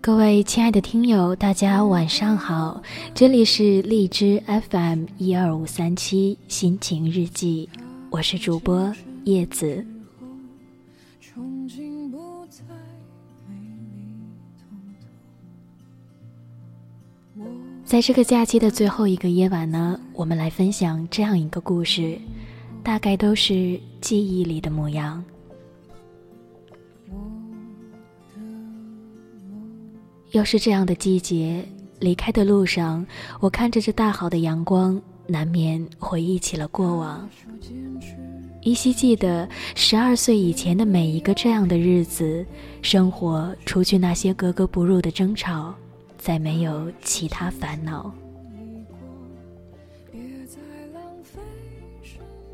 各位亲爱的听友，大家晚上好，这里是荔枝 FM 一二五三七心情日记，我是主播叶子。在这个假期的最后一个夜晚呢，我们来分享这样一个故事，大概都是记忆里的模样。又是这样的季节，离开的路上，我看着这大好的阳光，难免回忆起了过往，依稀记得十二岁以前的每一个这样的日子，生活除去那些格格不入的争吵，再没有其他烦恼。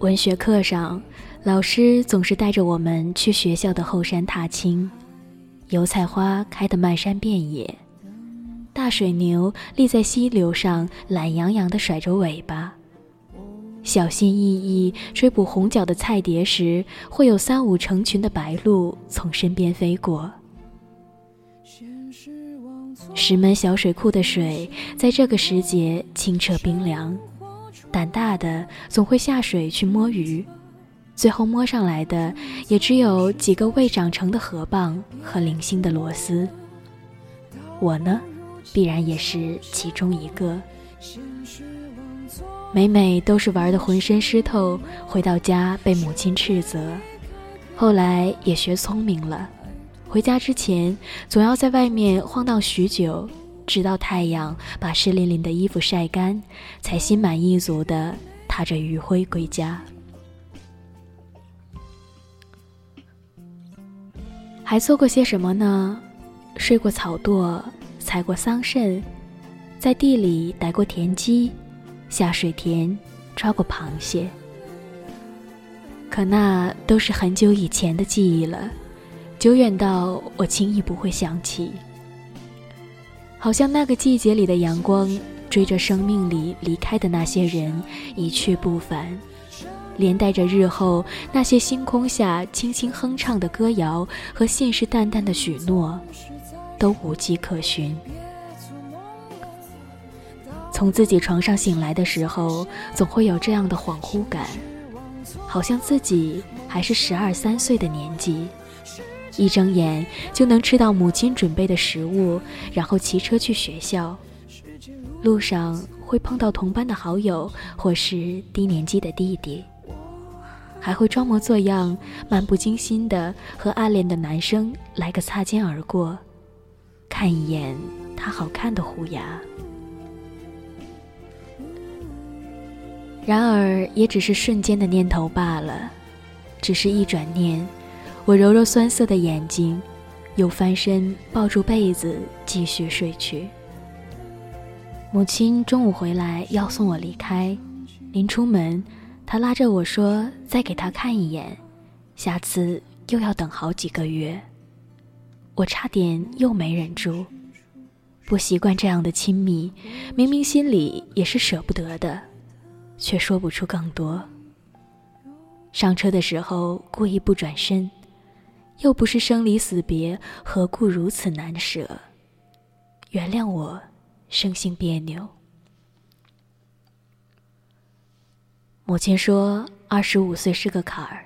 文学课上，老师总是带着我们去学校的后山踏青。油菜花开得漫山遍野，大水牛立在溪流上，懒洋洋地甩着尾巴。小心翼翼追捕红脚的菜蝶时，会有三五成群的白鹭从身边飞过。石门小水库的水在这个时节清澈冰凉，胆大的总会下水去摸鱼。最后摸上来的也只有几个未长成的河蚌和零星的螺丝。我呢，必然也是其中一个。每每都是玩得浑身湿透，回到家被母亲斥责。后来也学聪明了，回家之前总要在外面晃荡许久，直到太阳把湿淋淋的衣服晒干，才心满意足地踏着余晖归家。还做过些什么呢？睡过草垛，采过桑葚，在地里逮过田鸡，下水田抓过螃蟹。可那都是很久以前的记忆了，久远到我轻易不会想起。好像那个季节里的阳光，追着生命里离开的那些人一去不返。连带着日后那些星空下轻轻哼唱的歌谣和信誓旦旦的许诺，都无迹可寻。从自己床上醒来的时候，总会有这样的恍惚感，好像自己还是十二三岁的年纪，一睁眼就能吃到母亲准备的食物，然后骑车去学校，路上会碰到同班的好友或是低年级的弟弟。还会装模作样、漫不经心的和暗恋的男生来个擦肩而过，看一眼他好看的虎牙。然而，也只是瞬间的念头罢了。只是一转念，我揉揉酸涩的眼睛，又翻身抱住被子继续睡去。母亲中午回来要送我离开，临出门。他拉着我说：“再给他看一眼，下次又要等好几个月。”我差点又没忍住，不习惯这样的亲密，明明心里也是舍不得的，却说不出更多。上车的时候故意不转身，又不是生离死别，何故如此难舍？原谅我，生性别扭。母亲说：“二十五岁是个坎儿。”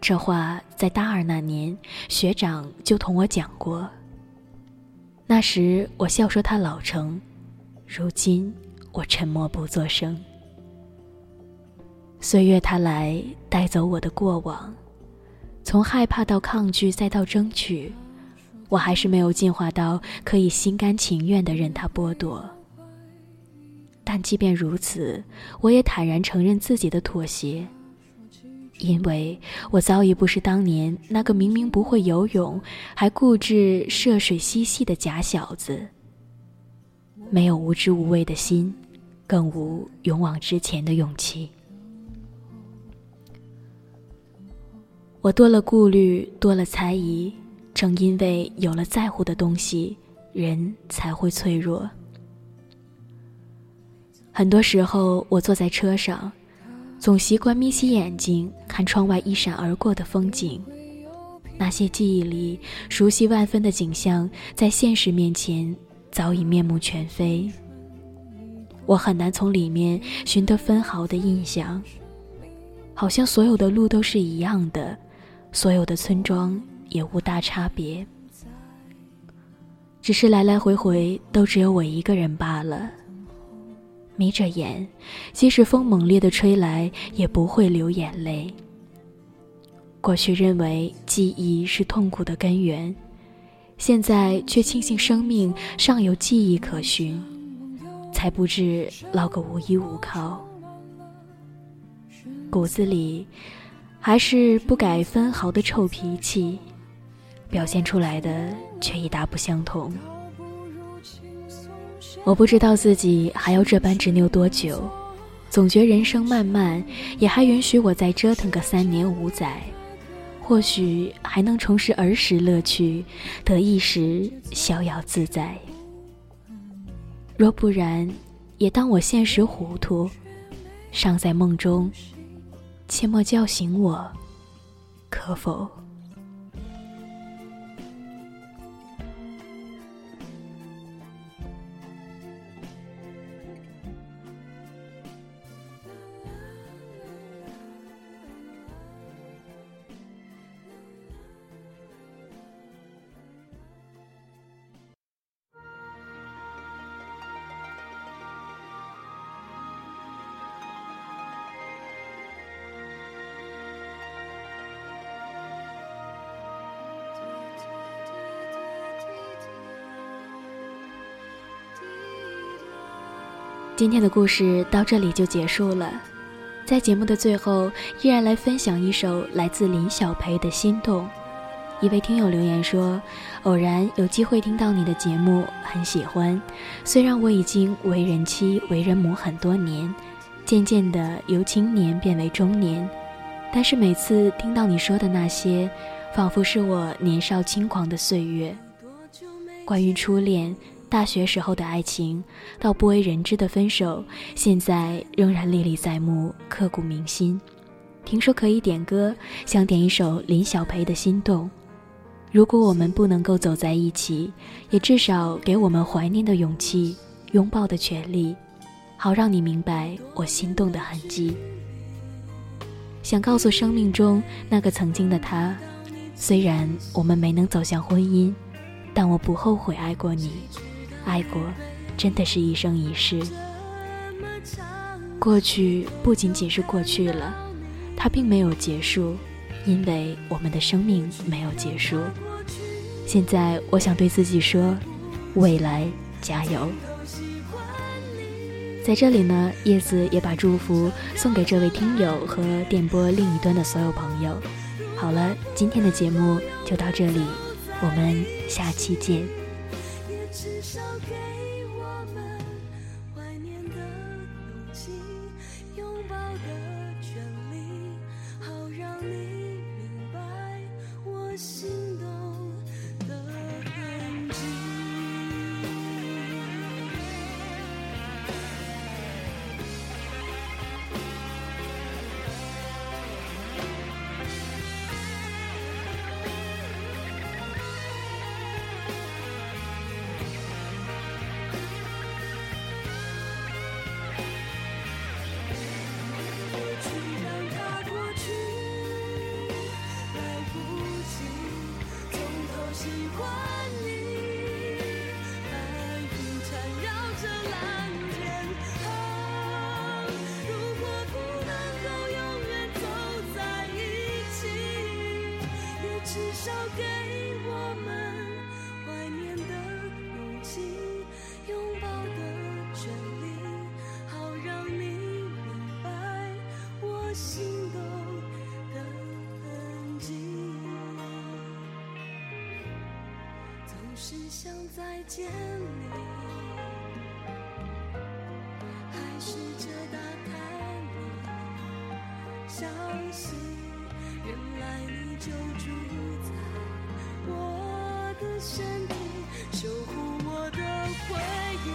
这话在大二那年，学长就同我讲过。那时我笑说他老成，如今我沉默不作声。岁月它来带走我的过往，从害怕到抗拒再到争取，我还是没有进化到可以心甘情愿的任它剥夺。但即便如此，我也坦然承认自己的妥协，因为我早已不是当年那个明明不会游泳，还固执涉水嬉戏的假小子。没有无知无畏的心，更无勇往直前的勇气。我多了顾虑，多了猜疑，正因为有了在乎的东西，人才会脆弱。很多时候，我坐在车上，总习惯眯起眼睛看窗外一闪而过的风景，那些记忆里熟悉万分的景象，在现实面前早已面目全非。我很难从里面寻得分毫的印象，好像所有的路都是一样的，所有的村庄也无大差别，只是来来回回都只有我一个人罢了。眯着眼，即使风猛烈的吹来，也不会流眼泪。过去认为记忆是痛苦的根源，现在却庆幸生命尚有记忆可寻，才不至落个无依无靠。骨子里还是不改分毫的臭脾气，表现出来的却已大不相同。我不知道自己还要这般执拗多久，总觉人生漫漫，也还允许我再折腾个三年五载。或许还能重拾儿时乐趣，得一时逍遥自在。若不然，也当我现实糊涂，尚在梦中，切莫叫醒我，可否？今天的故事到这里就结束了，在节目的最后，依然来分享一首来自林小培的心动。一位听友留言说：“偶然有机会听到你的节目，很喜欢。虽然我已经为人妻、为人母很多年，渐渐的由青年变为中年，但是每次听到你说的那些，仿佛是我年少轻狂的岁月。关于初恋。”大学时候的爱情，到不为人知的分手，现在仍然历历在目、刻骨铭心。听说可以点歌，想点一首林小培的《心动》。如果我们不能够走在一起，也至少给我们怀念的勇气、拥抱的权利，好让你明白我心动的痕迹。想告诉生命中那个曾经的他，虽然我们没能走向婚姻，但我不后悔爱过你。爱过，真的是一生一世。过去不仅仅是过去了，它并没有结束，因为我们的生命没有结束。现在，我想对自己说：未来加油！在这里呢，叶子也把祝福送给这位听友和电波另一端的所有朋友。好了，今天的节目就到这里，我们下期见。给我们怀念的勇气，只想再见你还试着打开你相信原来你就住在我的身体守护我的回忆